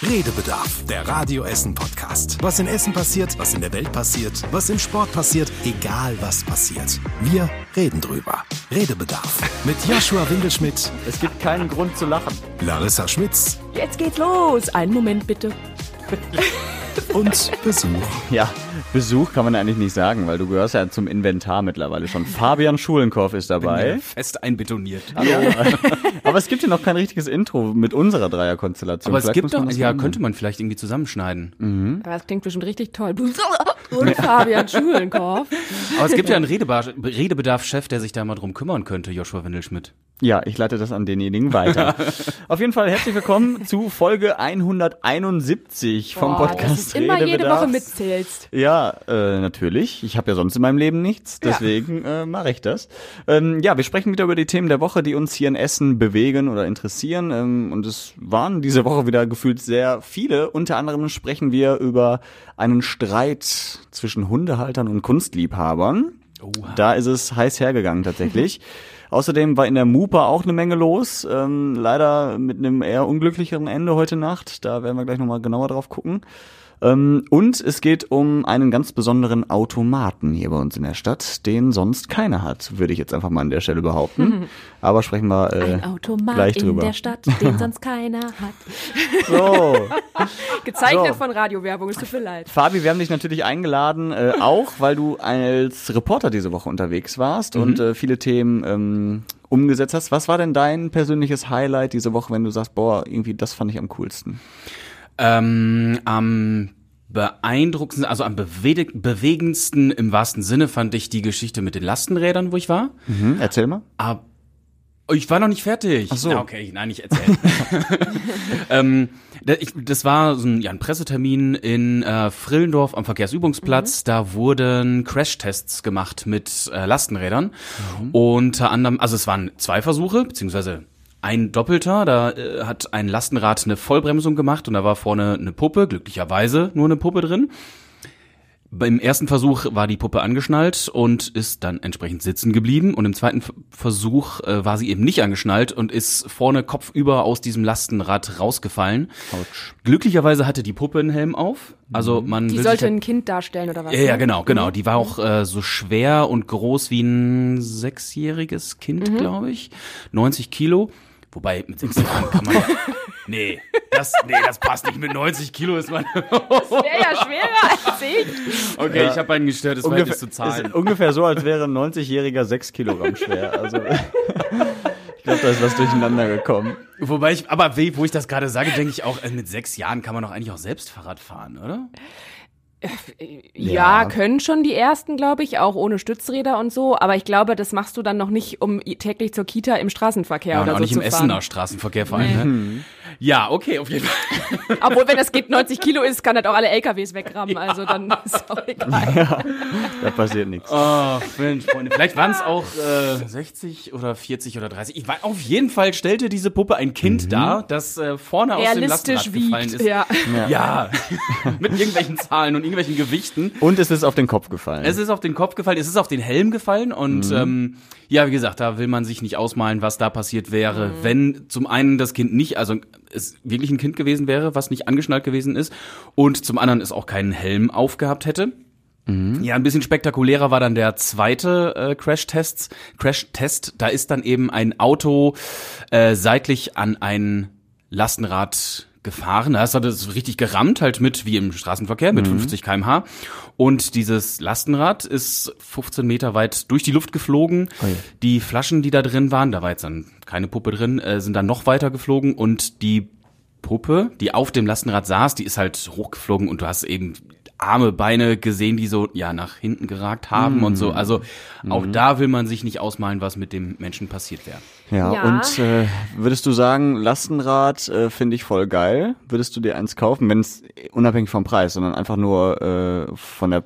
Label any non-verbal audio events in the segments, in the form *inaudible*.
Redebedarf, der Radio Essen Podcast. Was in Essen passiert, was in der Welt passiert, was im Sport passiert, egal was passiert. Wir reden drüber. Redebedarf mit Joshua Windelschmidt, Es gibt keinen Grund zu lachen. Larissa Schmitz Jetzt geht's los. Einen Moment bitte. *laughs* und Besuch. Ja, Besuch kann man eigentlich nicht sagen, weil du gehörst ja zum Inventar mittlerweile schon. Fabian Schulenkorf ist dabei. Fest einbetoniert. *laughs* Aber es gibt hier noch kein richtiges Intro mit unserer Dreierkonstellation. Aber es Vielleicht gibt muss man doch, ja, ändern. könnte man vielleicht irgendwie zusammenschneiden. Aber das klingt bestimmt richtig toll. *laughs* Und Fabian Schulenkorf. Aber es gibt ja einen Redebar Redebedarf-Chef, der sich da mal drum kümmern könnte, Joshua Windelschmidt. Ja, ich leite das an denjenigen weiter. *laughs* Auf jeden Fall herzlich willkommen zu Folge 171 vom Boah, Podcast dass du immer jede Redebedarf. Woche mitzählst. Ja, äh, natürlich. Ich habe ja sonst in meinem Leben nichts, deswegen äh, mache ich das. Ähm, ja, wir sprechen wieder über die Themen der Woche, die uns hier in Essen bewegen oder interessieren. Ähm, und es waren diese Woche wieder gefühlt sehr viele. Unter anderem sprechen wir über einen Streit zwischen Hundehaltern und Kunstliebhabern. Da ist es heiß hergegangen tatsächlich. *laughs* Außerdem war in der Mupa auch eine Menge los. Ähm, leider mit einem eher unglücklicheren Ende heute Nacht. Da werden wir gleich nochmal genauer drauf gucken. Ähm, und es geht um einen ganz besonderen Automaten hier bei uns in der Stadt, den sonst keiner hat, würde ich jetzt einfach mal an der Stelle behaupten. *laughs* Aber sprechen wir äh, Ein Automat gleich in drüber. der Stadt, den *laughs* sonst keiner hat. So, *laughs* Gezeichnet So. von Radiowerbung, es tut mir leid. Fabi, wir haben dich natürlich eingeladen, äh, auch weil du als Reporter diese Woche unterwegs warst und äh, viele Themen ähm, umgesetzt hast. Was war denn dein persönliches Highlight diese Woche, wenn du sagst, boah, irgendwie das fand ich am coolsten? Ähm, am beeindruckendsten, also am beweg bewegendsten im wahrsten Sinne fand ich die Geschichte mit den Lastenrädern, wo ich war. Hm, erzähl mal. Aber Oh, ich war noch nicht fertig. Ach so. Ja, okay, nein, ich erzähle. *laughs* ähm, das war so ein, ja, ein Pressetermin in äh, Frillendorf am Verkehrsübungsplatz. Da wurden Crashtests gemacht mit äh, Lastenrädern. Unter anderem, also es waren zwei Versuche, beziehungsweise ein Doppelter. Da äh, hat ein Lastenrad eine Vollbremsung gemacht und da war vorne eine Puppe, glücklicherweise nur eine Puppe drin. Beim ersten Versuch war die Puppe angeschnallt und ist dann entsprechend sitzen geblieben. Und im zweiten Versuch äh, war sie eben nicht angeschnallt und ist vorne kopfüber aus diesem Lastenrad rausgefallen. Glücklicherweise hatte die Puppe einen Helm auf. Also man Die sollte ein Kind darstellen, oder was? ja, ja, ne? genau, genau. Die war auch äh, so schwer und groß wie ein sechsjähriges Kind, glaube ich. 90 Kilo. Wobei, mit sechs Jahren kann man ja. *laughs* Nee, das, nee, das passt nicht. Mit 90 Kilo ist man. Wäre ja schwerer als ich. Okay, ich habe ein gestörtes Verhältnis zu ist Zahlen. ungefähr so, als wäre ein 90-Jähriger 6 Kilogramm schwer. Also *laughs* ich glaube, da ist was durcheinander gekommen. Wobei ich, aber wo ich das gerade sage, denke ich auch, äh, mit sechs Jahren kann man doch eigentlich auch selbst Fahrrad fahren, oder? Ja, können schon die ersten, glaube ich, auch ohne Stützräder und so. Aber ich glaube, das machst du dann noch nicht, um täglich zur Kita im Straßenverkehr Ja, und oder auch so nicht zu im fahren. Essener Straßenverkehr vor allem, ne? Ja, okay, auf jeden Fall. *laughs* Obwohl, wenn das Kind 90 Kilo ist, kann das auch alle LKWs wegrammen. Also dann ist auch *laughs* egal. Da passiert nichts. Oh, Mensch, Freunde. Vielleicht waren es auch äh, 60 oder 40 oder 30. Ich weiß, auf jeden Fall stellte diese Puppe ein Kind dar, das äh, vorne aus dem Lastenrad gefallen wiegt. ist. Ja. Ja, *laughs* mit irgendwelchen Zahlen und irgendwelchen Gewichten. Und es ist auf den Kopf gefallen. Es ist auf den Kopf gefallen, es ist auf den Helm gefallen und ähm, ja, wie gesagt, da will man sich nicht ausmalen, was da passiert wäre, wenn zum einen das Kind nicht, also es wirklich ein Kind gewesen wäre, was nicht angeschnallt gewesen ist und zum anderen es auch keinen Helm aufgehabt hätte. Ja, ein bisschen spektakulärer war dann der zweite äh, Crash-Test. Crash-Test, da ist dann eben ein Auto äh, seitlich an ein Lastenrad gefahren. Da hat es richtig gerammt, halt mit wie im Straßenverkehr, mit 50 km/h. Und dieses Lastenrad ist 15 Meter weit durch die Luft geflogen. Die Flaschen, die da drin waren, da war jetzt dann keine Puppe drin, äh, sind dann noch weiter geflogen und die Puppe, die auf dem Lastenrad saß, die ist halt hochgeflogen und du hast eben Arme, Beine gesehen, die so ja nach hinten geragt haben und so. Also auch da will man sich nicht ausmalen, was mit dem Menschen passiert wäre. Ja, Ja. und äh, würdest du sagen, Lastenrad äh, finde ich voll geil? Würdest du dir eins kaufen, wenn es unabhängig vom Preis, sondern einfach nur äh, von der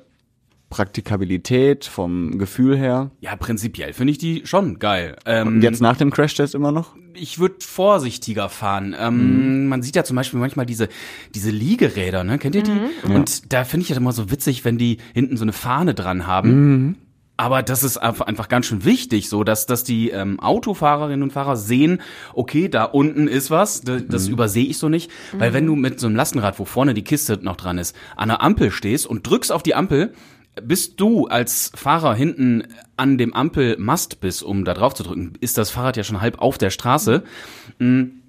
Praktikabilität, vom Gefühl her? Ja, prinzipiell finde ich die schon geil. Ähm, Und jetzt nach dem Crashtest immer noch? ich würde vorsichtiger fahren. Ähm, Man sieht ja zum Beispiel manchmal diese, diese Liegeräder, ne? Kennt ihr die? Und da finde ich ja immer so witzig, wenn die hinten so eine Fahne dran haben. Aber das ist einfach ganz schön wichtig, so dass, dass die ähm, Autofahrerinnen und Fahrer sehen, okay, da unten ist was, das, das mhm. übersehe ich so nicht. Mhm. Weil wenn du mit so einem Lastenrad, wo vorne die Kiste noch dran ist, an der Ampel stehst und drückst auf die Ampel, bis du als Fahrer hinten an dem Ampelmast bist, um da drauf zu drücken, ist das Fahrrad ja schon halb auf der Straße. Mhm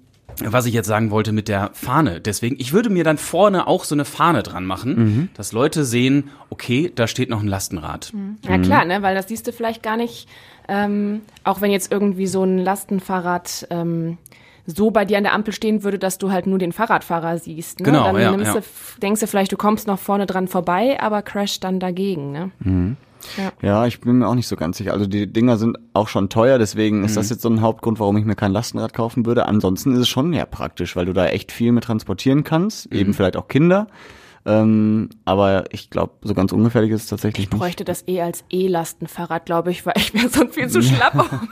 was ich jetzt sagen wollte mit der Fahne. Deswegen, ich würde mir dann vorne auch so eine Fahne dran machen, mhm. dass Leute sehen, okay, da steht noch ein Lastenrad. Mhm. Ja klar, ne, weil das siehst du vielleicht gar nicht, ähm, auch wenn jetzt irgendwie so ein Lastenfahrrad ähm, so bei dir an der Ampel stehen würde, dass du halt nur den Fahrradfahrer siehst. Ne? Genau, dann ja, nimmst ja. Du, denkst du vielleicht, du kommst noch vorne dran vorbei, aber crash dann dagegen. Ne? Mhm. Ja. ja, ich bin mir auch nicht so ganz sicher. Also die Dinger sind auch schon teuer, deswegen ist mhm. das jetzt so ein Hauptgrund, warum ich mir kein Lastenrad kaufen würde. Ansonsten ist es schon ja praktisch, weil du da echt viel mit transportieren kannst, mhm. eben vielleicht auch Kinder. Ähm, aber ich glaube, so ganz ungefährlich ist es tatsächlich nicht. Ich bräuchte nicht. das eh als E-Lastenfahrrad, glaube ich, weil ich wäre *laughs* sonst viel zu schlapp, *laughs* um,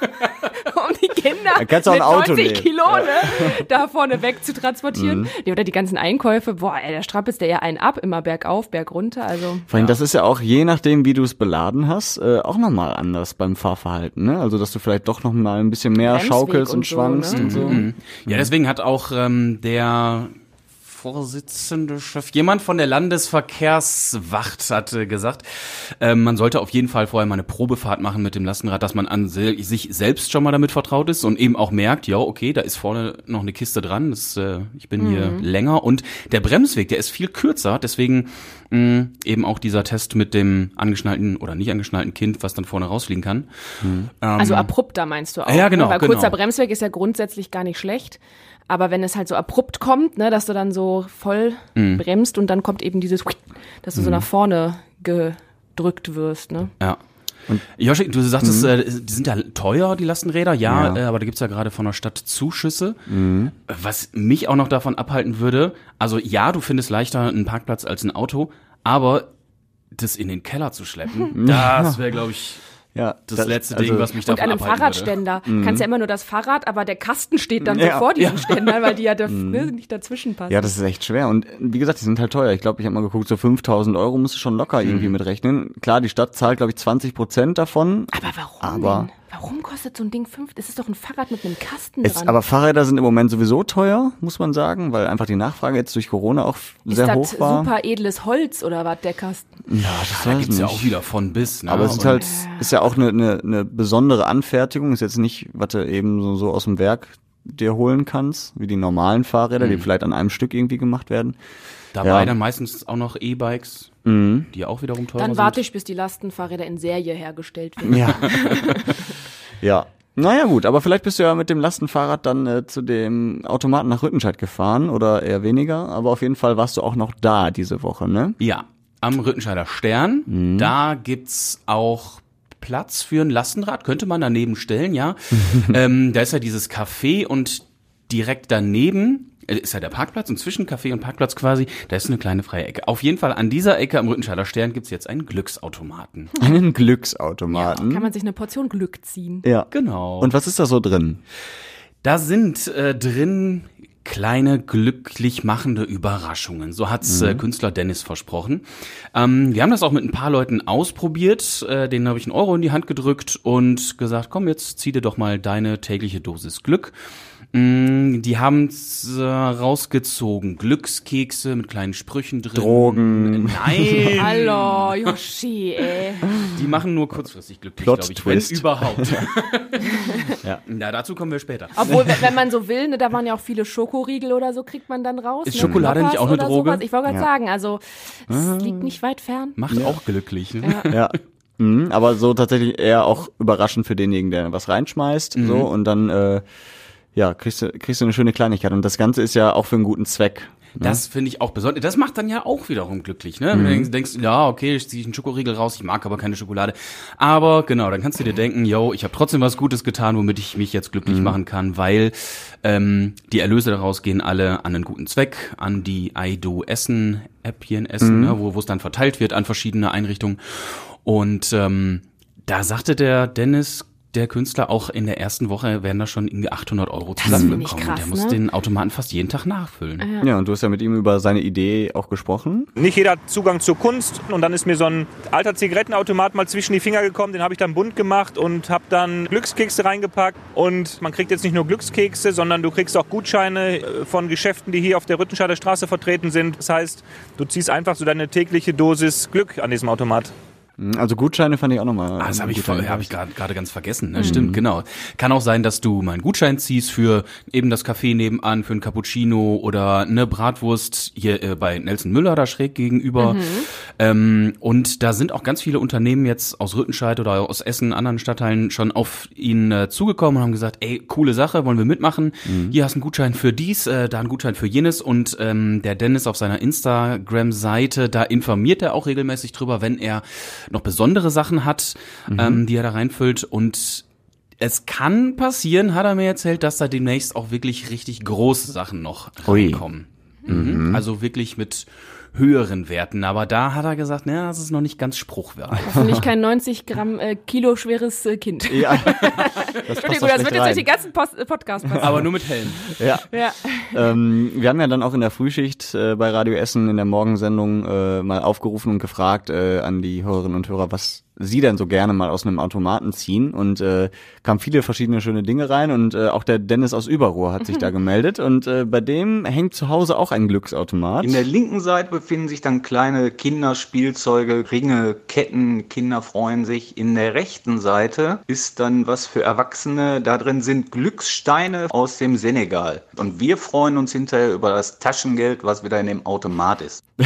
Kinder da kannst du auch ein mit Auto 90 nehmen. Kilo ne, da vorne weg zu transportieren. Mhm. Ja, oder die ganzen Einkäufe, boah, ey, der strappelt der ja einen ab, immer bergauf, bergunter. Also, Vor allem, ja. das ist ja auch, je nachdem, wie du es beladen hast, äh, auch nochmal anders beim Fahrverhalten. Ne? Also, dass du vielleicht doch noch mal ein bisschen mehr Bremsweg schaukelst und, und so, schwankst ne? und so. Mhm. Ja, deswegen hat auch ähm, der Vorsitzende Chef, jemand von der Landesverkehrswacht hatte gesagt, äh, man sollte auf jeden Fall vorher mal eine Probefahrt machen mit dem Lastenrad, dass man an se sich selbst schon mal damit vertraut ist und eben auch merkt, ja, okay, da ist vorne noch eine Kiste dran, das, äh, ich bin mhm. hier länger und der Bremsweg, der ist viel kürzer, deswegen mh, eben auch dieser Test mit dem angeschnallten oder nicht angeschnallten Kind, was dann vorne rausfliegen kann. Mhm. Ähm, also abrupter meinst du auch. Ja, genau, Ne? Weil genau. kurzer Bremsweg ist ja grundsätzlich gar nicht schlecht. Aber wenn es halt so abrupt kommt, ne, dass du dann so voll Mhm. bremst und dann kommt eben dieses, dass du so nach vorne gedrückt wirst, ne? Ja. Und Joshi, du sagtest, äh, die sind ja teuer, die Lastenräder, ja, Ja. Äh, aber da gibt's ja gerade von der Stadt Zuschüsse. Was mich auch noch davon abhalten würde, also ja, du findest leichter einen Parkplatz als ein Auto, aber das in den Keller zu schleppen, *laughs* das wäre, glaube ich, Ja, das, letzte also, Ding, was mich Und davon an einem Fahrradständer kannst ja immer nur das Fahrrad, aber der Kasten steht dann Ja. so vor diesem Ständer, weil die ja da, *laughs* ne, nicht dazwischen passen. Ja, das ist echt schwer. Und wie gesagt, die sind halt teuer. Ich glaube, ich habe mal geguckt, so 5000 Euro musst du schon locker irgendwie mitrechnen. Klar, die Stadt zahlt, glaube ich, 20 Prozent davon. aber warum Aber- denn? Warum kostet so ein Ding fünf? Das ist doch ein Fahrrad mit einem Kasten Es, dran. aber Fahrräder sind im Moment sowieso teuer, muss man sagen, weil einfach die Nachfrage jetzt durch Corona auch ist sehr das hoch war. super edles Holz oder was, der Kasten? Ja, das Da gibt's ja nicht. auch wieder von bis. Ne? Aber es ist halt, ist ja auch eine, eine, eine besondere Anfertigung. Ist jetzt nicht, was du eben so, so aus dem Werk dir holen kannst, wie die normalen Fahrräder, die vielleicht an einem Stück irgendwie gemacht werden. dabei ja. dann meistens auch noch E-Bikes, Mhm. die auch wiederum teurer Dann sind. warte ich, bis die Lastenfahrräder in Serie hergestellt werden. Ja. *laughs* *laughs* ja. Naja gut, aber vielleicht bist du ja mit dem Lastenfahrrad dann äh, zu dem Automaten nach Rüttenscheid gefahren oder eher weniger, aber auf jeden Fall warst du auch noch da diese Woche, ne? Ja, am Rüttenscheider Stern. Mhm. Da gibt's auch Platz für ein Lastenrad, könnte man daneben stellen, ja. *laughs* ähm, da ist ja dieses Café und direkt daneben ist ja der Parkplatz und zwischen Café und Parkplatz quasi, da ist eine kleine freie Ecke. Auf jeden Fall an dieser Ecke am Rüttenscheider Stern gibt's jetzt einen Glücksautomaten. *laughs* Einen Glücksautomaten. Kann man sich eine Portion Glück ziehen. ja. Genau. Und was ist da so drin? Da sind äh, drin kleine glücklich machende Überraschungen. So hat's äh, Künstler Dennis versprochen. Ähm, wir haben das auch mit ein paar Leuten ausprobiert. Äh, denen habe ich einen Euro in die Hand gedrückt und gesagt, komm, jetzt zieh dir doch mal deine tägliche Dosis Glück. Mm, Die haben's äh, rausgezogen. Glückskekse mit kleinen Sprüchen drin. Drogen. Nein. *laughs* Hallo, Yoshi, ey. Die machen nur kurzfristig glücklich, Plot glaube ich. Twist. Wenn überhaupt. *laughs* Ja. Na, dazu kommen wir später. Obwohl, wenn- man so will, ne, da waren ja auch viele Schokoriegel oder so, kriegt man dann raus. Ist ne, Schokolade nicht auch eine oder Droge? Sowas. Ich wollte gerade Ja. sagen, also es liegt nicht weit fern. Macht auch glücklich. Ne? Ja. Mhm, aber so tatsächlich eher auch überraschend für denjenigen, der was reinschmeißt, so und dann äh, ja kriegst du kriegst du eine schöne Kleinigkeit und das Ganze ist ja auch für einen guten Zweck. Das finde ich auch besonders. Das macht dann ja auch wiederum glücklich, ne? Wenn du denkst, ja, okay, ich ziehe einen Schokoriegel raus, ich mag aber keine Schokolade. Aber genau, dann kannst du dir denken, yo, ich habe trotzdem was Gutes getan, womit ich mich jetzt glücklich machen kann, weil ähm, die Erlöse daraus gehen alle an einen guten Zweck, an die I Do Essen Appchen Essen, ne, wo wo es dann verteilt wird an verschiedene Einrichtungen. Und ähm, da sagte der Dennis, der Künstler auch in der ersten Woche werden da schon irgendwie 800 Euro krass, der muss ne? den Automaten fast jeden Tag nachfüllen. Ja, und du hast ja mit ihm über seine Idee auch gesprochen. Nicht jeder hat Zugang zur Kunst und dann ist mir so ein alter Zigarettenautomat mal zwischen die Finger gekommen, den habe ich dann bunt gemacht und habe dann Glückskekse reingepackt und man kriegt jetzt nicht nur Glückskekse, sondern du kriegst auch Gutscheine äh, von Geschäften, die hier auf der Rüttenscheider Straße vertreten sind. Das heißt, du ziehst einfach so deine tägliche Dosis Glück an diesem Automat. Also Gutscheine fand ich auch nochmal. Ah, das habe ich, hab ich gerade ganz vergessen. Ne? Stimmt, genau. Kann auch sein, dass du mal einen Gutschein ziehst für eben das Café nebenan, für ein Cappuccino oder eine Bratwurst hier äh, bei Nelson Müller da schräg gegenüber. Ähm, und da sind auch ganz viele Unternehmen jetzt aus Rüttenscheid oder aus Essen, anderen Stadtteilen schon auf ihn äh, zugekommen und haben gesagt, ey, coole Sache, wollen wir mitmachen? Hier hast du einen Gutschein für dies, äh, da einen Gutschein für jenes und ähm, der Dennis auf seiner Instagram-Seite, da informiert er auch regelmäßig drüber, wenn er noch besondere Sachen hat, ähm, die er da reinfüllt und es kann passieren, hat er mir erzählt, dass da demnächst auch wirklich richtig große Sachen noch Ui. reinkommen. Mhm. Also wirklich mit höheren Werten. Aber da hat er gesagt, naja, das ist noch nicht ganz spruchwürdig. *laughs* Hoffentlich kein 90 Gramm äh, Kilo schweres äh, Kind. Ja, *laughs* das Entschuldigung, das wird jetzt durch den ganzen Post äh, Podcast passieren. Aber nur mit Helm. Ja. ja. Ähm, wir haben ja dann auch in der Frühschicht äh, bei Radio Essen in der Morgensendung äh, mal aufgerufen und gefragt äh, an die Hörerinnen und Hörer, was sie denn so gerne mal aus einem Automaten ziehen und äh, kamen viele verschiedene schöne Dinge rein und äh, auch der Dennis aus Überruhr hat sich da gemeldet und äh, bei dem hängt zu Hause auch ein Glücksautomat. In der linken Seite befinden sich dann kleine Kinderspielzeuge, Ringe, Ketten, Kinder freuen sich. In der rechten Seite ist dann was für Erwachsene. Da drin sind Glückssteine aus dem Senegal. Und wir freuen uns hinterher über das Taschengeld, was wieder in dem Automat ist. *laughs*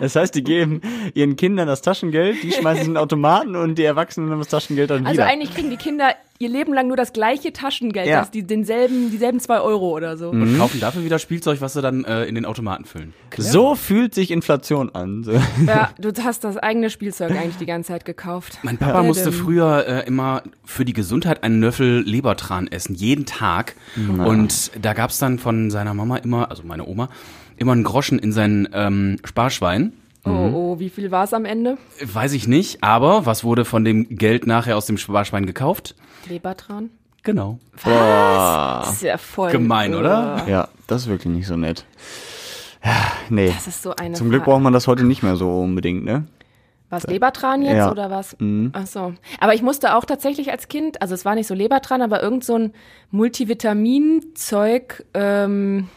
Das heißt, die geben ihren Kindern das Taschengeld, die schmeißen es in den *laughs* Automaten und die Erwachsenen haben das Taschengeld dann Also wieder. eigentlich kriegen die Kinder ihr Leben lang nur das gleiche Taschengeld, Ja. das die, denselben, dieselben zwei Euro oder so. Und kaufen dafür wieder Spielzeug, was sie dann äh, in den Automaten füllen. so fühlt sich Inflation an. So. Ja, *laughs* du hast das eigene Spielzeug eigentlich die ganze Zeit gekauft. Mein Papa Ja. musste früher äh, immer für die Gesundheit einen Löffel Lebertran essen, jeden Tag. Und da gab's dann von seiner Mama immer, also meine Oma, immer einen Groschen in sein ähm, Sparschwein. Oh, oh, wie viel war es am Ende? Weiß ich nicht, aber was wurde von dem Geld nachher aus dem Sparschwein gekauft? Lebertran? Genau. Das ist ja voll. Gemein, oder? Ja, das ist wirklich nicht so nett. Ja, nee. Das ist so eine Zum Glück Frage. braucht man das heute nicht mehr so unbedingt, ne? Was Lebertran jetzt Ja. oder was? Ach so. Aber ich musste auch tatsächlich als Kind, also es war nicht so Lebertran, aber irgend so ein Multivitaminzeug, ähm,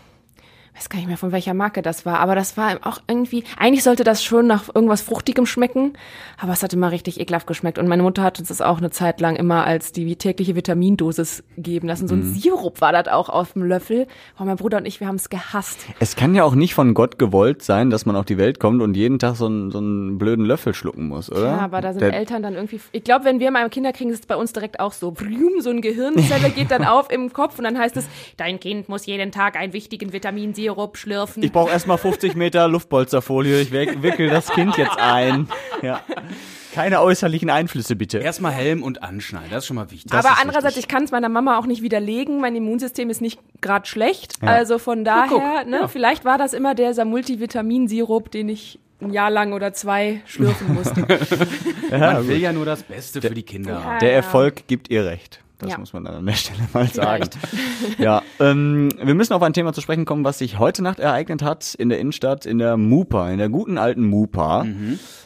weiß gar nicht mehr von welcher Marke das war, aber das war auch irgendwie, eigentlich sollte das schon nach irgendwas Fruchtigem schmecken, aber es hat immer richtig ekelhaft geschmeckt und meine Mutter hat uns das auch eine Zeit lang immer als die tägliche Vitamindosis geben lassen. So ein Sirup war das auch auf dem Löffel. Oh, mein Bruder und ich, wir haben es gehasst. Es kann ja auch nicht von Gott gewollt sein, dass man auf die Welt kommt und jeden Tag so einen, so einen blöden Löffel schlucken muss, oder? Ja, aber da sind Der- Eltern dann irgendwie. Ich glaube, wenn wir mal Kinder kriegen, ist es bei uns direkt auch so. So ein Gehirnzelle *laughs* geht dann auf im Kopf und dann heißt es, dein Kind muss jeden Tag einen wichtigen Vitaminsirup schlürfen. Ich brauche erstmal 50 Meter Luftpolsterfolie, ich wick- wickel das Kind jetzt ein. Ja. Keine äußerlichen Einflüsse bitte. Erstmal Helm und anschneiden, das ist schon mal wichtig. aber andererseits, ich kann es meiner Mama auch nicht widerlegen. Mein Immunsystem ist nicht gerade schlecht. Also von daher, ne, vielleicht war das immer dieser Multivitaminsirup, den ich ein Jahr lang oder zwei schlürfen musste. *laughs* Man will ja nur das Beste für die Kinder. Ja. Der Erfolg gibt ihr recht. Das Ja. muss man dann an der Stelle mal sagen. Ja, ähm, wir müssen auf ein Thema zu sprechen kommen, was sich heute Nacht ereignet hat in der Innenstadt, in der Mupa, in der guten alten Mupa.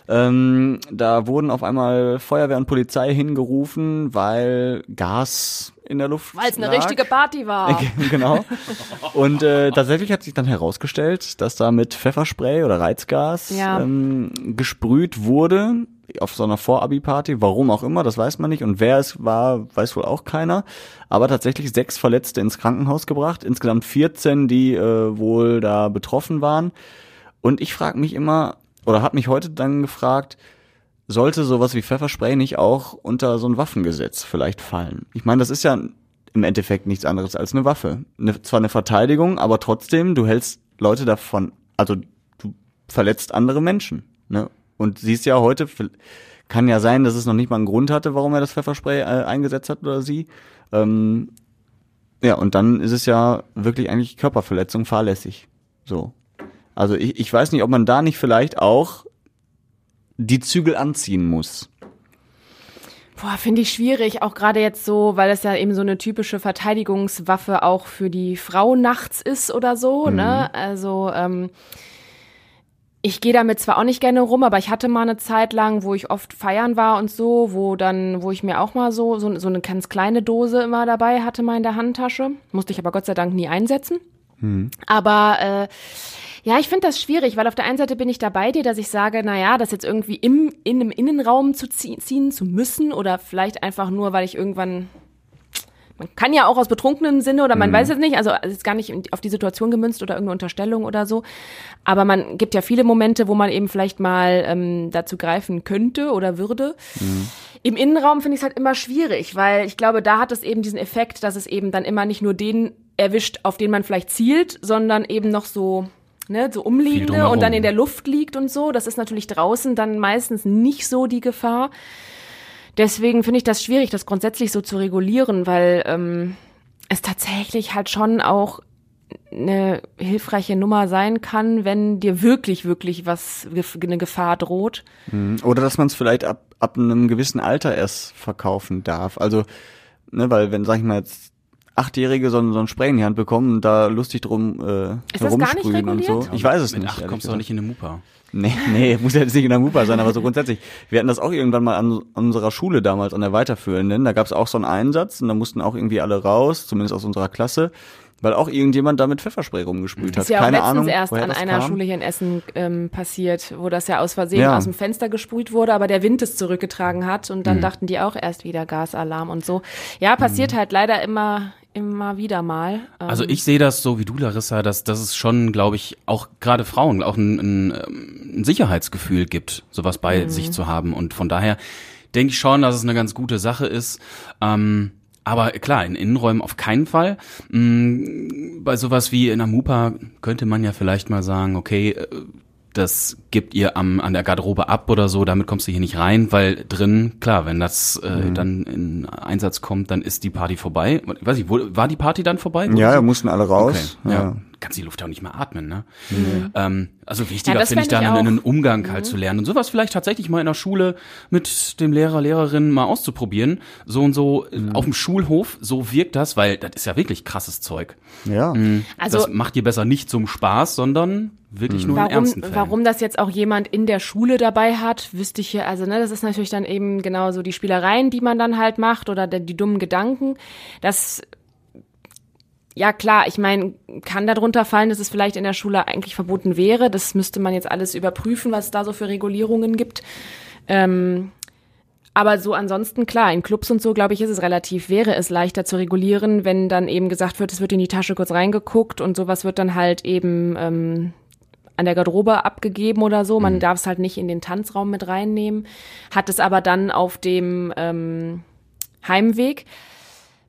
Ähm, da wurden auf einmal Feuerwehr und Polizei hingerufen, weil Gas in der Luft Weil es eine lag. richtige Party war. *laughs* genau. Und äh, tatsächlich hat sich dann herausgestellt, dass da mit Pfefferspray oder Reizgas Ja. ähm, gesprüht wurde auf so einer Vorabi-Party. Warum auch immer, das weiß man nicht. Und wer es war, weiß wohl auch keiner. Aber tatsächlich sechs Verletzte ins Krankenhaus gebracht. Insgesamt 14, die äh, wohl da betroffen waren. Und ich frage mich immer, oder habe mich heute dann gefragt, sollte sowas wie Pfefferspray nicht auch unter so ein Waffengesetz vielleicht fallen? Ich meine, das ist ja im Endeffekt nichts anderes als eine Waffe. Eine, zwar eine Verteidigung, aber trotzdem, du hältst Leute davon, also du verletzt andere Menschen. Ne? Und siehst ja heute, kann ja sein, dass es noch nicht mal einen Grund hatte, warum er das Pfefferspray äh, eingesetzt hat oder sie. Ähm, ja, und dann ist es ja wirklich eigentlich Körperverletzung fahrlässig. So. Also ich, ich weiß nicht, ob man da nicht vielleicht auch die Zügel anziehen muss. Boah, finde ich schwierig, auch gerade jetzt so, weil das ja eben so eine typische Verteidigungswaffe auch für die Frau nachts ist oder so, Mhm. ne? Also, ähm, ich gehe damit zwar auch nicht gerne rum, aber ich hatte mal eine Zeit lang, wo ich oft feiern war und so, wo dann, wo ich mir auch mal so, so, so eine ganz kleine Dose immer dabei hatte, mal in der Handtasche. Musste ich aber Gott sei Dank nie einsetzen. Aber äh, ja, ich finde das schwierig, weil auf der einen Seite bin ich da bei dir, dass ich sage, na ja, das jetzt irgendwie im, in einem Innenraum zu zie- ziehen zu müssen oder vielleicht einfach nur, weil ich irgendwann man kann ja auch aus betrunkenem Sinne oder man weiß es nicht, also es ist gar nicht auf die Situation gemünzt oder irgendeine Unterstellung oder so. Aber man gibt ja viele Momente, wo man eben vielleicht mal ähm, dazu greifen könnte oder würde. Im Innenraum finde ich es halt immer schwierig, weil ich glaube, da hat es eben diesen Effekt, dass es eben dann immer nicht nur den erwischt, auf den man vielleicht zielt, sondern eben noch so ne, so umliegende und dann in der Luft liegt und so. Das ist natürlich draußen dann meistens nicht so die Gefahr. Deswegen finde ich das schwierig, das grundsätzlich so zu regulieren, weil ähm, es tatsächlich halt schon auch eine hilfreiche Nummer sein kann, wenn dir wirklich, wirklich was, eine Gefahr droht. Oder dass man es vielleicht ab, ab einem gewissen Alter erst verkaufen darf. Also, ne, weil wenn, sag ich mal, jetzt Achtjährige so, ein- so ein Spray in die Hand bekommen, da lustig drum äh, Ist herumsprühen und so. Ich weiß es Mit nicht. acht ehrlich kommst du auch gesagt. nicht in eine Mupa. Nee, *laughs* nee, muss ja jetzt nicht in der Mupa sein, aber so grundsätzlich. Wir hatten das auch irgendwann mal an, an unserer Schule damals, an der Weiterführenden. Da gab es auch so einen Einsatz und da mussten auch irgendwie alle raus, zumindest aus unserer Klasse, weil auch irgendjemand da mit Pfefferspray rumgesprüht hat. ist ja auch Keine letztens Ahnung, erst an einer kam. Schule hier in Essen ähm, passiert, wo das ja aus Versehen Ja. aus dem Fenster gesprüht wurde, aber der Wind es zurückgetragen hat und Mhm. dann dachten die auch erst wieder Gasalarm und so. Ja, passiert halt leider immer, immer wieder mal. Ähm, Also ich sehe das so wie du, Larissa, dass, dass es schon, glaube ich, auch gerade Frauen auch ein, ein, ähm, ein Sicherheitsgefühl gibt, sowas bei Mhm. sich zu haben. Und von daher denke ich schon, dass es eine ganz gute Sache ist. Ähm, aber klar, in Innenräumen auf keinen Fall. Mm, Bei sowas wie in der Mupa könnte man ja vielleicht mal sagen, okay, äh, das gibt ihr am, an der Garderobe ab oder so, damit kommst du hier nicht rein, weil drin, klar, wenn das äh, Mhm. dann in Einsatz kommt, dann ist die Party vorbei. Weiß ich, wo, war die Party dann vorbei? Ja, da mussten alle raus. Okay, ja. Ja. Kannst die Luft ja auch nicht mehr atmen, ne? Ähm, also wichtiger Ja, finde ich dann, einen. Umgang halt zu lernen. Und sowas vielleicht tatsächlich mal in der Schule mit dem Lehrer, Lehrerin mal auszuprobieren. So und so äh, auf dem Schulhof, so wirkt das, weil das ist ja wirklich krasses Zeug. ja. also das macht dir besser nicht zum Spaß, sondern wirklich nur in Warum, ernsten Fällen. warum das jetzt auch jemand in der Schule dabei hat, wüsste ich hier, also ne, das ist natürlich dann eben genau so die Spielereien, die man dann halt macht oder der, die dummen Gedanken. Das, ja klar, ich meine, kann darunter fallen, dass es vielleicht in der Schule eigentlich verboten wäre. Das müsste man jetzt alles überprüfen, was es da so für Regulierungen gibt. Ähm, aber so ansonsten, klar, in Clubs und so, glaube ich, ist es relativ, wäre es leichter zu regulieren, wenn dann eben gesagt wird, es wird in die Tasche kurz reingeguckt und sowas wird dann halt eben ähm, an der Garderobe abgegeben oder so. Man darf es halt nicht in den Tanzraum mit reinnehmen, hat es aber dann auf dem ähm, Heimweg.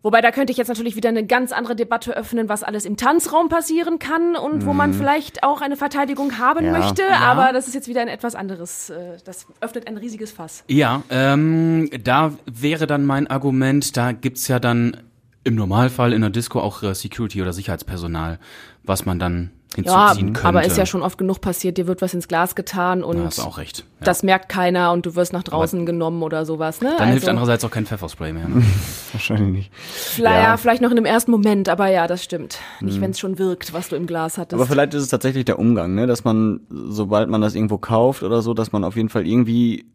Wobei, da könnte ich jetzt natürlich wieder eine ganz andere Debatte öffnen, was alles im Tanzraum passieren kann und wo man vielleicht auch eine Verteidigung haben Ja. möchte. Aber das ist jetzt wieder ein etwas anderes, äh, das öffnet ein riesiges Fass. Ja, ähm, da wäre dann mein Argument, da gibt's ja dann im Normalfall in der Disco auch Security oder Sicherheitspersonal, was man dann Ja, hinzuziehen könnte. aber ist ja schon oft genug passiert, dir wird was ins Glas getan und Da hast auch recht. Ja. das merkt keiner und du wirst nach draußen genommen oder sowas. Ne? dann hilft Also, andererseits auch kein Pfefferspray mehr. Ne? *laughs* Wahrscheinlich nicht. Vielleicht, ja. vielleicht noch in dem ersten Moment, aber ja, das stimmt. Nicht, wenn es schon wirkt, was du im Glas hattest. Aber vielleicht ist es tatsächlich der Umgang, ne? dass man, sobald man das irgendwo kauft oder so, dass man auf jeden Fall irgendwie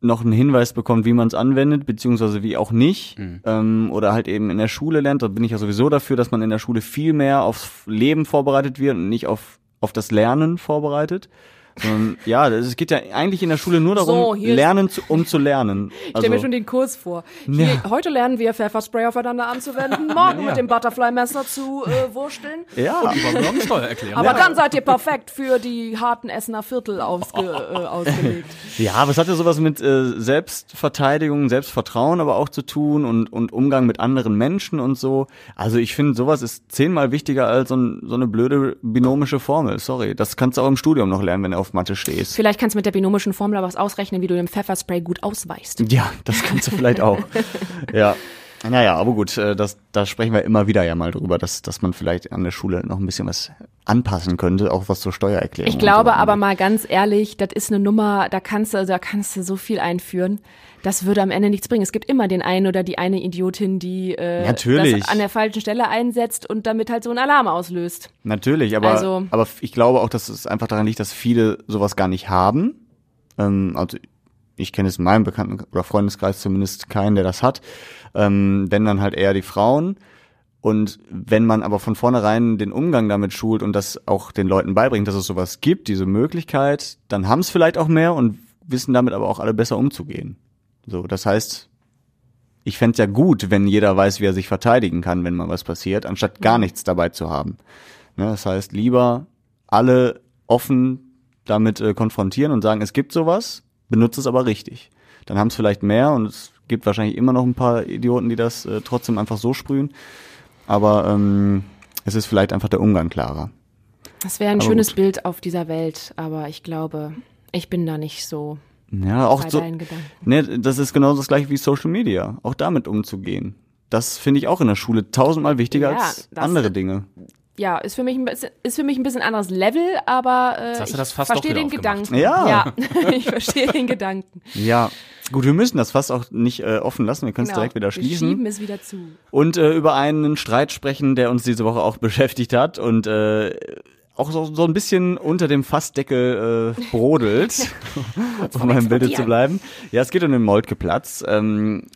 noch einen Hinweis bekommt, wie man es anwendet, beziehungsweise wie auch nicht. Ähm, oder halt eben in der Schule lernt. Da bin ich ja sowieso dafür, dass man in der Schule viel mehr aufs Leben vorbereitet wird und nicht auf, auf das Lernen vorbereitet. Sondern, ja, es geht ja eigentlich in der Schule nur darum, So, lernen zu, um zu lernen. *laughs* ich stelle mir schon den Kurs vor. Hier, Ja. Heute lernen wir Pfefferspray aufeinander anzuwenden, morgen mit dem Butterfly-Messer zu äh, wursteln. ja. Aber dann seid ihr perfekt für die harten Essener Viertel ausge, äh, ausgelegt. *laughs* Ja, aber es hat ja sowas mit äh, Selbstverteidigung, Selbstvertrauen aber auch zu tun und, und Umgang mit anderen Menschen und so. Also ich finde, sowas ist zehnmal wichtiger als so, ein, so eine blöde binomische Formel. Sorry, das kannst du auch im Studium noch lernen, wenn du auf Mathe stehst. Vielleicht kannst du mit der binomischen Formel was ausrechnen, wie du den Pfefferspray gut ausweichst. Ja, das kannst du vielleicht auch. *laughs* Ja. Naja, aber gut, äh, das, da sprechen wir immer wieder ja mal drüber, dass, dass man vielleicht an der Schule noch ein bisschen was anpassen könnte, auch was zur Steuererklärung. Ich glaube so aber mal ganz ehrlich, das ist eine Nummer, da kannst du, da kannst du so viel einführen. Das würde am Ende nichts bringen. Es gibt immer den einen oder die eine Idiotin, die äh, Natürlich. das an der falschen Stelle einsetzt und damit halt so einen Alarm auslöst. Natürlich, aber, Also- aber ich glaube auch, dass es einfach daran liegt, dass viele sowas gar nicht haben. Ähm, also ich kenne es in meinem Bekannten- oder Freundeskreis zumindest keinen, der das hat. Ähm, wenn dann halt eher die Frauen. Und wenn man aber von vornherein den Umgang damit schult und das auch den Leuten beibringt, dass es sowas gibt, diese Möglichkeit, dann haben es vielleicht auch mehr und wissen damit aber auch alle besser umzugehen. So, das heißt, ich fänd's ja gut, wenn jeder weiß, wie er sich verteidigen kann, wenn mal was passiert, anstatt gar nichts dabei zu haben. Ne, das heißt, lieber alle offen damit äh, konfrontieren und sagen, es gibt sowas, benutze es aber richtig. Dann haben es vielleicht mehr und es gibt wahrscheinlich immer noch ein paar Idioten, die das äh, trotzdem einfach so sprühen. Aber ähm, es ist vielleicht einfach der Umgang klarer. Das wäre ein Aber schönes gut. Bild auf dieser Welt, aber ich glaube, ich bin da nicht so Ja, auch so. Ne, das ist genau das gleiche wie Social Media. Auch damit umzugehen. Das finde ich auch in der Schule tausendmal wichtiger Ja, als das- andere Dinge. Ja, ist für mich ein bisschen, ist für mich ein bisschen anderes Level, aber äh, ich verstehe den. Gedanken. Ja. ja. *laughs* ich verstehe den Gedanken. Ja, gut, wir müssen das fast auch nicht äh, offen lassen. Wir können es Genau. direkt wieder Wir schließen. schieben es wieder zu. und äh, über einen Streit sprechen, der uns diese Woche auch *laughs* beschäftigt hat und äh, auch so, so ein bisschen unter dem Fassdeckel äh, brodelt, *laughs* *laughs* um mal im Bilde zu bleiben. Ja, es geht um den Moltkeplatz. Ähm,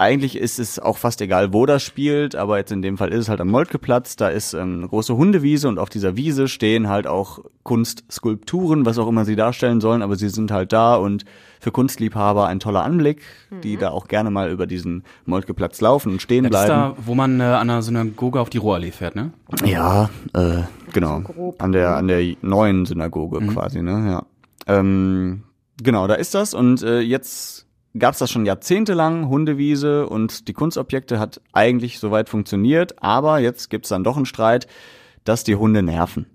eigentlich ist es auch fast egal, wo das spielt, aber jetzt in dem Fall ist es halt am Moltkeplatz. Da ist ähm, eine große Hundewiese und auf dieser Wiese stehen halt auch Kunstskulpturen, was auch immer sie darstellen sollen, aber sie sind halt da und für Kunstliebhaber ein toller Anblick, die Mhm. da auch gerne mal über diesen Moltkeplatz laufen und stehen Das ist bleiben. da, wo man äh, an einer Synagoge auf die Ruhrallee fährt, ne? Ja, äh, genau. grob, An der, an der neuen Synagoge quasi, ne? Ja. Ähm, genau, da ist das. Und äh, jetzt gab's das schon jahrzehntelang, Hundewiese und die Kunstobjekte hat eigentlich soweit funktioniert, aber jetzt gibt's dann doch einen Streit, dass die Hunde nerven.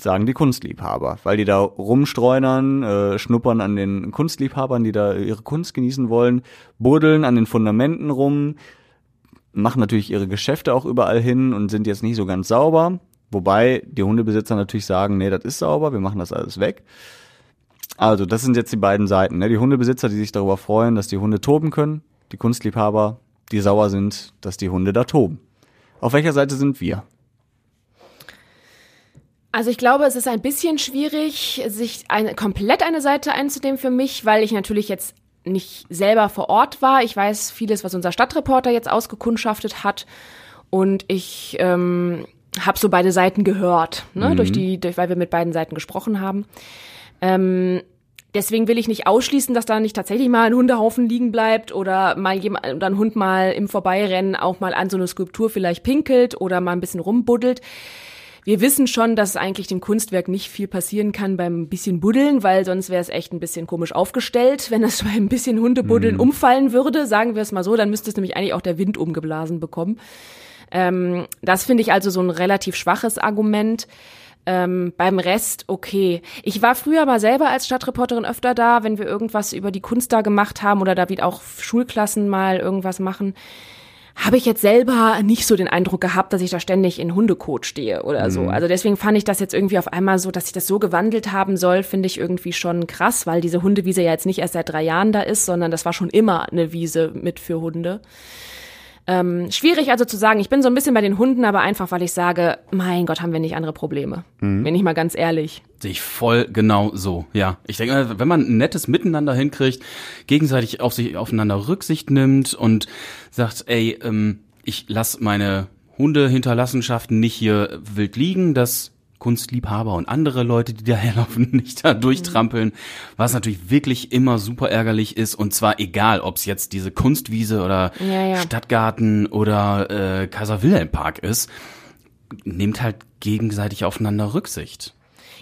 Sagen die Kunstliebhaber, weil die da rumstreunern, äh, schnuppern an den Kunstliebhabern, die da ihre Kunst genießen wollen, buddeln an den Fundamenten rum, machen natürlich ihre Geschäfte auch überall hin und sind jetzt nicht so ganz sauber. Wobei die Hundebesitzer natürlich sagen, nee, das ist sauber, wir machen das alles weg. Also, das sind jetzt die beiden Seiten. Ne? Die Hundebesitzer, die sich darüber freuen, dass die Hunde toben können. Die Kunstliebhaber, die sauer sind, dass die Hunde da toben. Auf welcher Seite sind wir? Also ich glaube, es ist ein bisschen schwierig, sich eine, komplett eine Seite einzunehmen für mich, weil ich natürlich jetzt nicht selber vor Ort war. Ich weiß vieles, was unser Stadtreporter jetzt ausgekundschaftet hat. Und ich ähm, habe so beide Seiten gehört, ne? durch die, durch, weil wir mit beiden Seiten gesprochen haben. Ähm, deswegen will ich nicht ausschließen, dass da nicht tatsächlich mal ein Hundehaufen liegen bleibt oder mal jemand oder ein Hund mal im Vorbeirennen auch mal an so eine Skulptur vielleicht pinkelt oder mal ein bisschen rumbuddelt. Wir wissen schon, dass eigentlich dem Kunstwerk nicht viel passieren kann beim bisschen Buddeln, weil sonst wäre es echt ein bisschen komisch aufgestellt, wenn das *laughs* beim bisschen Hundebuddeln umfallen würde, sagen wir es mal so, dann müsste es nämlich eigentlich auch der Wind umgeblasen bekommen. Ähm, das finde ich also so ein relativ schwaches Argument. Ähm, beim Rest okay. Ich war früher mal selber als Stadtreporterin öfter da, wenn wir irgendwas über die Kunst da gemacht haben oder da wieder auch Schulklassen mal irgendwas machen. Habe ich jetzt selber nicht so den Eindruck gehabt, dass ich da ständig in Hundekot stehe oder so. Also deswegen fand ich das jetzt irgendwie auf einmal so, dass sich das so gewandelt haben soll, finde ich irgendwie schon krass, weil diese Hundewiese ja jetzt nicht erst seit drei Jahren da ist, sondern das war schon immer eine Wiese mit für Hunde. Ähm, schwierig also zu sagen, ich bin so ein bisschen bei den Hunden, aber einfach, weil ich sage, mein Gott, haben wir nicht andere Probleme. Bin ich mal ganz ehrlich. Sehe ich voll genau so, ja. Ich denke, wenn man ein nettes Miteinander hinkriegt, gegenseitig auf sich aufeinander Rücksicht nimmt und sagt, ey, ähm, ich lass meine Hundehinterlassenschaften nicht hier wild liegen, dass Kunstliebhaber und andere Leute, die *laughs* daherlaufen, nicht da durchtrampeln, was natürlich wirklich immer super ärgerlich ist und zwar egal, ob es jetzt diese Kunstwiese oder Ja, ja. Stadtgarten oder äh, Kaiser Wilhelm Park ist, nehmt halt gegenseitig aufeinander Rücksicht.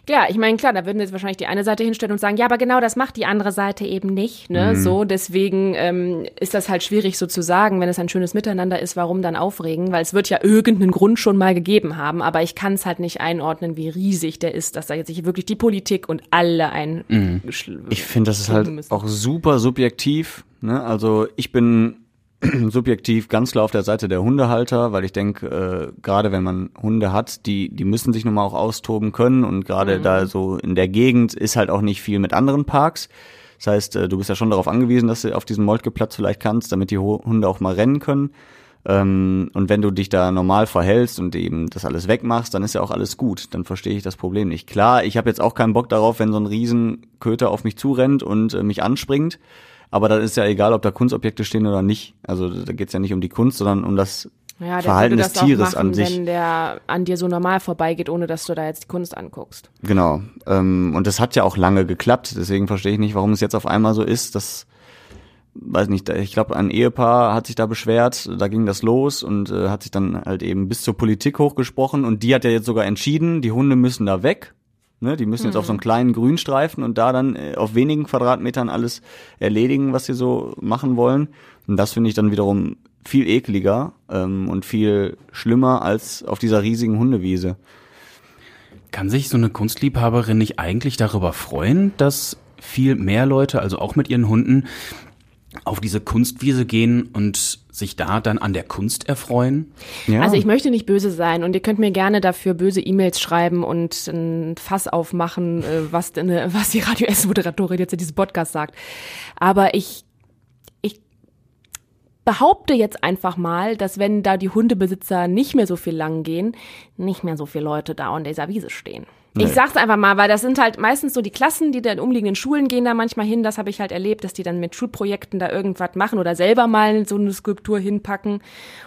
Ja, ich meine, klar, da würden jetzt wahrscheinlich die eine Seite hinstellen und sagen, ja, aber genau das macht die andere Seite eben nicht. Ne? So, deswegen ähm, ist das halt schwierig so zu sagen, wenn es ein schönes Miteinander ist, warum dann aufregen? Weil es wird ja irgendeinen Grund schon mal gegeben haben, aber ich kann es halt nicht einordnen, wie riesig der ist, dass da jetzt sich wirklich die Politik und alle ein Ich finde, das ist halt müssen. auch super subjektiv. Ne? Also ich bin *clears throat* subjektiv ganz klar auf der Seite der Hundehalter, weil ich denke, äh, gerade wenn man Hunde hat, die, die müssen sich nun mal auch austoben können und gerade da so in der Gegend ist halt auch nicht viel mit anderen Parks. Das heißt, äh, du bist ja schon darauf angewiesen, dass du auf diesen Moltkeplatz vielleicht kannst, damit die Hunde auch mal rennen können. Ähm, und wenn du dich da normal verhältst und eben das alles wegmachst, dann ist ja auch alles gut. Dann verstehe ich das Problem nicht. Klar, ich habe jetzt auch keinen Bock darauf, wenn so ein Riesenköter auf mich zurennt und äh, mich anspringt. Aber dann ist ja egal, ob da Kunstobjekte stehen oder nicht. Also da geht's ja nicht um die Kunst, sondern um das Ja, Verhalten des Tieres machen, an sich. wenn der an dir so normal vorbeigeht, ohne dass du da jetzt die Kunst anguckst. Genau. Ähm, und das hat ja auch lange geklappt. Deswegen verstehe ich nicht, warum es jetzt auf einmal so ist, dass, weiß nicht, ich glaube, ein Ehepaar hat sich da beschwert, da ging das los und äh, hat sich dann halt eben bis zur Politik hochgesprochen und die hat ja jetzt sogar entschieden, die Hunde müssen da weg. Ne, die müssen jetzt auf so einen kleinen Grünstreifen und da dann äh, auf wenigen Quadratmetern alles erledigen, was sie so machen wollen. Und das finde ich dann wiederum viel ekliger ähm, und viel schlimmer als auf dieser riesigen Hundewiese. Kann sich so eine Kunstliebhaberin nicht eigentlich darüber freuen, dass viel mehr Leute, also auch mit ihren Hunden, auf diese Kunstwiese gehen und sich da dann an der Kunst erfreuen? Ja. Also ich möchte nicht böse sein und ihr könnt mir gerne dafür böse E-Mails schreiben und ein Fass aufmachen, äh, was, denn, äh, was die Radio S-Moderatorin jetzt in diesem Podcast sagt. Aber ich, ich behaupte jetzt einfach mal, dass wenn da die Hundebesitzer nicht mehr so viel lang gehen, nicht mehr so viele Leute da an dieser Wiese stehen. Ich sag's einfach mal, weil das sind halt meistens so die Klassen, die da in umliegenden Schulen gehen da manchmal hin. Das habe ich halt erlebt, dass die dann mit Schulprojekten da irgendwas machen oder selber mal so eine Skulptur hinpacken.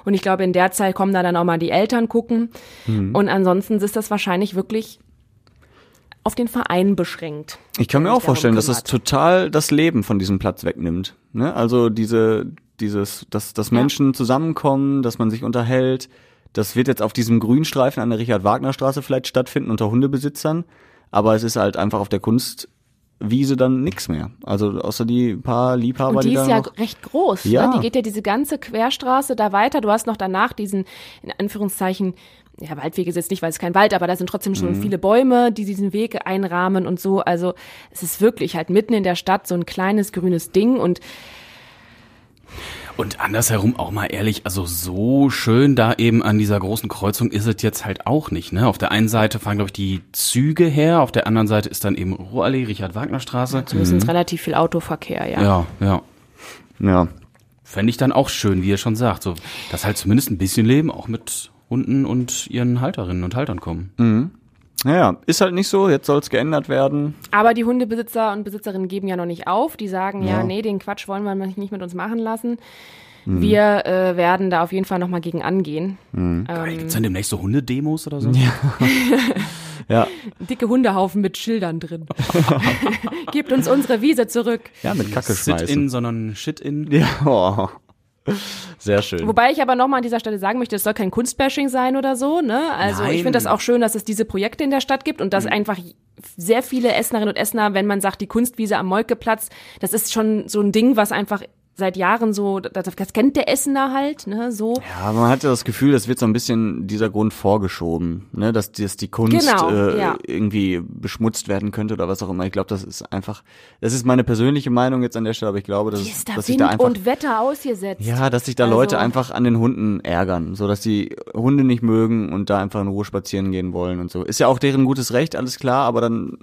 Und ich glaube, in der Zeit kommen da dann auch mal die Eltern gucken. Und ansonsten ist das wahrscheinlich wirklich auf den Verein beschränkt. Ich kann mir auch vorstellen, dass es total das Leben von diesem Platz wegnimmt. Ne? Also diese, dieses, dass, dass Menschen zusammenkommen, dass man sich unterhält. Das wird jetzt auf diesem Grünstreifen an der Richard-Wagner-Straße vielleicht stattfinden unter Hundebesitzern. Aber es ist halt einfach auf der Kunstwiese dann nix mehr. Also außer die paar Liebhaber, Und die die ist ja recht groß. Ja. Ne? Die geht ja diese ganze Querstraße da weiter. Du hast noch danach diesen, in Anführungszeichen, ja, Waldweg ist jetzt nicht, weil es kein Wald, aber da sind trotzdem Mhm. schon viele Bäume, die diesen Weg einrahmen und so. Also es ist wirklich halt mitten in der Stadt so ein kleines grünes Ding und Und andersherum auch mal ehrlich, also so schön da eben an dieser großen Kreuzung ist es jetzt halt auch nicht. Ne? Auf der einen Seite fahren, glaube ich, die Züge her, auf der anderen Seite ist dann eben Ruhrallee, Richard-Wagner-Straße. zumindest relativ viel Autoverkehr, ja. Ja, ja. ja. Fände ich dann auch schön, wie ihr schon sagt. So, dass halt zumindest ein bisschen Leben auch mit Hunden und ihren Halterinnen und Haltern kommen. Naja, ist halt nicht so, jetzt soll es geändert werden. Aber die Hundebesitzer und Besitzerinnen geben ja noch nicht auf. Die sagen, ja, Ja. nee, den Quatsch wollen wir nicht mit uns machen lassen. Mhm. Wir äh, werden da auf jeden Fall nochmal gegen angehen. Gibt es dann demnächst so Hundedemos oder so? Ja, *laughs* Dicke Hundehaufen mit Schildern drin. *laughs* Gebt uns unsere Wiese zurück. ja mit Kacke Sit-in, schmeißen. sondern Shit-in. Ja, oh. *laughs* Sehr schön. Wobei ich aber nochmal an dieser Stelle sagen möchte, es soll kein Kunstbashing sein oder so. Ne? Also ich Nein. finde das auch schön, dass es diese Projekte in der Stadt gibt und dass einfach sehr viele Essenerinnen und Essener, wenn man sagt, die Kunstwiese am Moltkeplatz, das ist schon so ein Ding, was einfach seit Jahren so, das, das kennt der Essener halt, ne, so. Ja, aber man hat ja das Gefühl, das wird so ein bisschen dieser Grund vorgeschoben, ne, dass, dass die Kunst Genau, äh, ja. irgendwie beschmutzt werden könnte oder was auch immer. Ich glaube, das ist einfach, das ist meine persönliche Meinung jetzt an der Stelle, aber ich glaube, dass, ist da dass Wind da einfach und Wetter ausgesetzt. ja, dass sich da Also- Leute einfach an den Hunden ärgern, so dass die Hunde nicht mögen und da einfach in Ruhe spazieren gehen wollen und so. Ist ja auch deren gutes Recht, alles klar, aber dann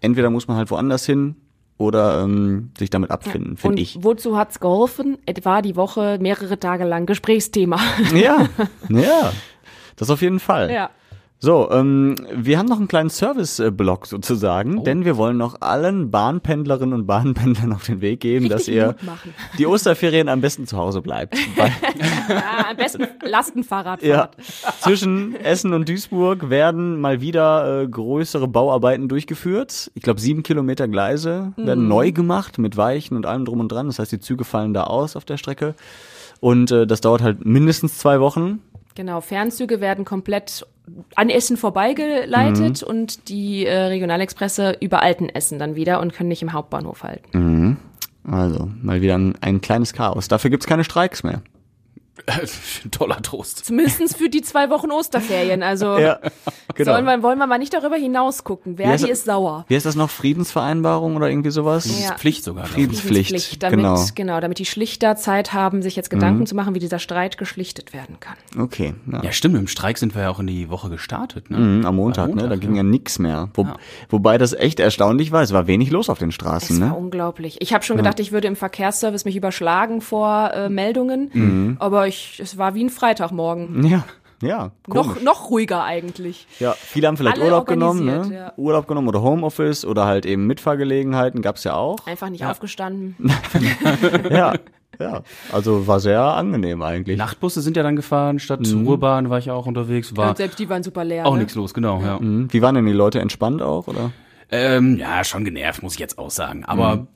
entweder muss man halt woanders hin oder ähm, sich damit abfinden, und finde ich. wozu hat's geholfen? Etwa die Woche mehrere Tage lang Gesprächsthema. Ja, *laughs* ja, das auf jeden Fall. ja. So, ähm, wir haben noch einen kleinen Service-Block Oh. sozusagen, denn wir wollen noch allen Bahnpendlerinnen und Bahnpendlern auf den Weg geben, dass Richtig ihr Mut machen. die Osterferien am besten zu Hause bleibt. *laughs* Ja, am besten Lastenfahrradfahrt. ja, zwischen Essen und Duisburg werden mal wieder äh, größere Bauarbeiten durchgeführt. Ich glaube, sieben Kilometer Gleise werden Mhm. neu gemacht mit Weichen und allem drum und dran. Das heißt, die Züge fallen da aus auf der Strecke. Und äh, das dauert halt mindestens zwei Wochen. Genau, Fernzüge werden komplett an Essen vorbeigeleitet Mhm. und die äh, Regionalexpresse über Altenessen dann wieder und können nicht im Hauptbahnhof halten. Also, mal wieder ein, ein kleines Chaos. Dafür gibt's keine Streiks mehr. *laughs* Toller Trost. Zumindest für die zwei Wochen Osterferien. Also Ja, genau. sollen wir, wollen wir mal nicht darüber hinaus gucken. Heißt Verdi das? ist sauer. Wie heißt das noch? Friedensvereinbarung oder irgendwie sowas? Ja. Pflicht sogar. glaub ich. Friedenspflicht. damit, genau. genau, damit die Schlichter Zeit haben, sich jetzt Gedanken zu machen, wie dieser Streit geschlichtet werden kann. Okay. Ja. Ja, stimmt. Mit dem Streik sind wir ja auch in die Woche gestartet. Ne? Mhm, am Montag, ne? Da ging ja nix mehr. Wo, Wobei das echt erstaunlich war. Es war wenig los auf den Straßen, Es war ne? unglaublich. Ich habe schon gedacht, ich würde im Verkehrsservice mich überschlagen vor äh, Meldungen, Mhm. aber ich, es war wie ein Freitagmorgen. Ja. Ja, komisch. Noch, noch ruhiger eigentlich. Ja, viele haben vielleicht Alle Urlaub genommen, ne? ja. Urlaub genommen oder Homeoffice oder halt eben Mitfahrgelegenheiten gab's ja auch. Einfach nicht aufgestanden. *laughs* ja, ja. Also war sehr angenehm eigentlich. Nachtbusse sind ja dann gefahren, statt Mhm. Ruhrbahn war ich ja auch unterwegs. War Und selbst die waren super leer. auch ne? nichts los, genau. Ja. Mhm. Wie waren denn die Leute entspannt auch, oder? Ähm, ja, schon genervt, muss ich jetzt auch sagen. Aber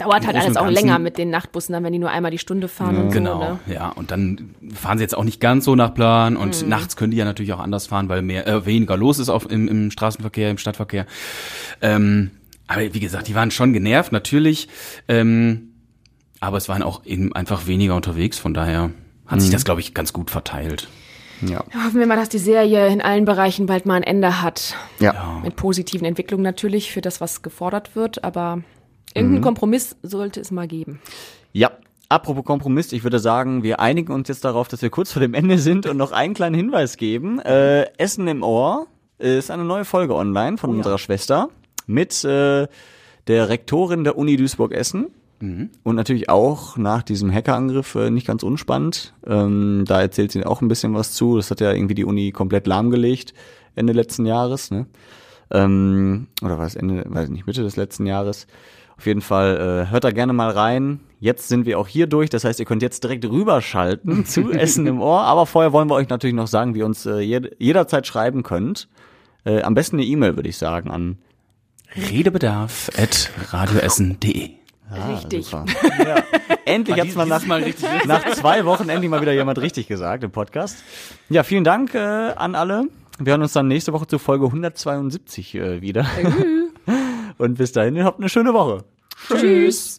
Dauert halt alles und auch Ganzen- länger mit den Nachtbussen, dann wenn die nur einmal die Stunde fahren und Genau, so. Ne? ja. Und dann fahren sie jetzt auch nicht ganz so nach Plan und Mhm. nachts können die ja natürlich auch anders fahren, weil mehr äh, weniger los ist auf, im, im Straßenverkehr, im Stadtverkehr. Ähm, aber wie gesagt, die waren schon genervt, natürlich. Ähm, aber es waren auch eben einfach weniger unterwegs, von daher hat Mhm. sich das, glaube ich, ganz gut verteilt. Ja. Hoffen wir mal, dass die Serie in allen Bereichen bald mal ein Ende hat. Ja. Mit positiven Entwicklungen natürlich für das, was gefordert wird, aber Mhm. irgendeinen Kompromiss sollte es mal geben. Ja. Apropos Kompromiss, ich würde sagen, wir einigen uns jetzt darauf, dass wir kurz vor dem Ende sind und noch einen kleinen Hinweis geben. Äh, Essen im Ohr ist eine neue Folge online von unserer Schwester mit äh, der Rektorin der Uni Duisburg-Essen. Und natürlich auch nach diesem Hackerangriff äh, nicht ganz unspannend. Ähm, da erzählt sie auch ein bisschen was zu. Das hat ja irgendwie die Uni komplett lahmgelegt Ende letzten Jahres. Ne? Ähm, oder war es Ende, weiß ich nicht, Mitte des letzten Jahres. Auf jeden Fall äh, hört da gerne mal rein. Jetzt sind wir auch hier durch. Das heißt, ihr könnt jetzt direkt rüberschalten *laughs* zu Essen im Ohr. Aber vorher wollen wir euch natürlich noch sagen, wie ihr uns äh, jed jederzeit schreiben könnt. Äh, am besten eine E-Mail, würde ich sagen, an Redebedarf at radioessen.de. Richtig. Ja. Endlich hat's mal nach, Mal richtig *laughs* nach zwei Wochen endlich mal wieder jemand richtig gesagt im Podcast. Ja, vielen Dank äh, an alle. Wir hören uns dann nächste Woche zur Folge 172 äh, wieder. Und bis dahin, habt eine schöne Woche. Tschüss.